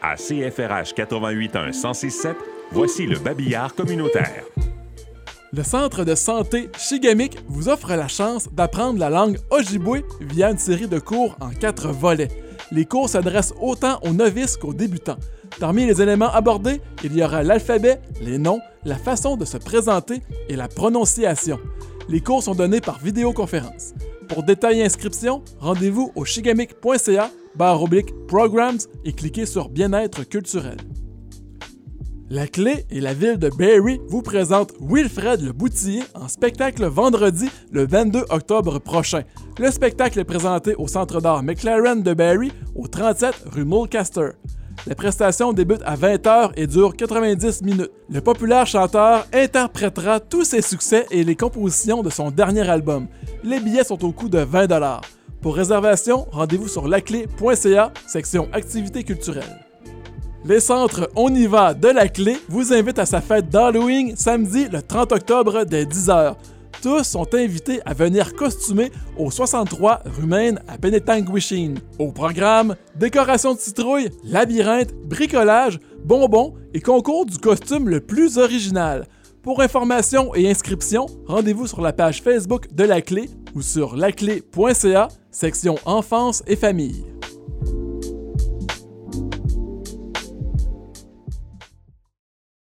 À CFRH 881 1067, voici le babillard communautaire. Le Centre de santé Chigamik vous offre la chance d'apprendre la langue Ojibwe via une série de cours en quatre volets. Les cours s'adressent autant aux novices qu'aux débutants. Parmi les éléments abordés, il y aura l'alphabet, les noms, la façon de se présenter et la prononciation. Les cours sont donnés par vidéoconférence. Pour détails et inscriptions, rendez-vous au shigamic.ca barre oblique Programs et cliquez sur Bien-être culturel. La Clé et la ville de Barrie vous présentent Wilfred le Boutillier en spectacle vendredi le 22 octobre prochain. Le spectacle est présenté au Centre d'art McLaren de Barrie au 37 rue Mulcaster. La prestation débute à 20h et dure 90 minutes. Le populaire chanteur interprétera tous ses succès et les compositions de son dernier album. Les billets sont au coût de 20 Pour réservation, rendez-vous sur laclé.ca, section activités culturelles. Les centres On y va de la clé vous invitent à sa fête d'Halloween samedi le 30 octobre dès 10h. Tous sont invités à venir costumer au 63 rue Maine à Penetanguishene. Au programme, décoration de citrouille, labyrinthe, bricolage, bonbons et concours du costume le plus original. Pour information et inscription, rendez-vous sur la page Facebook de La Clé ou sur laclé.ca, section enfance et famille.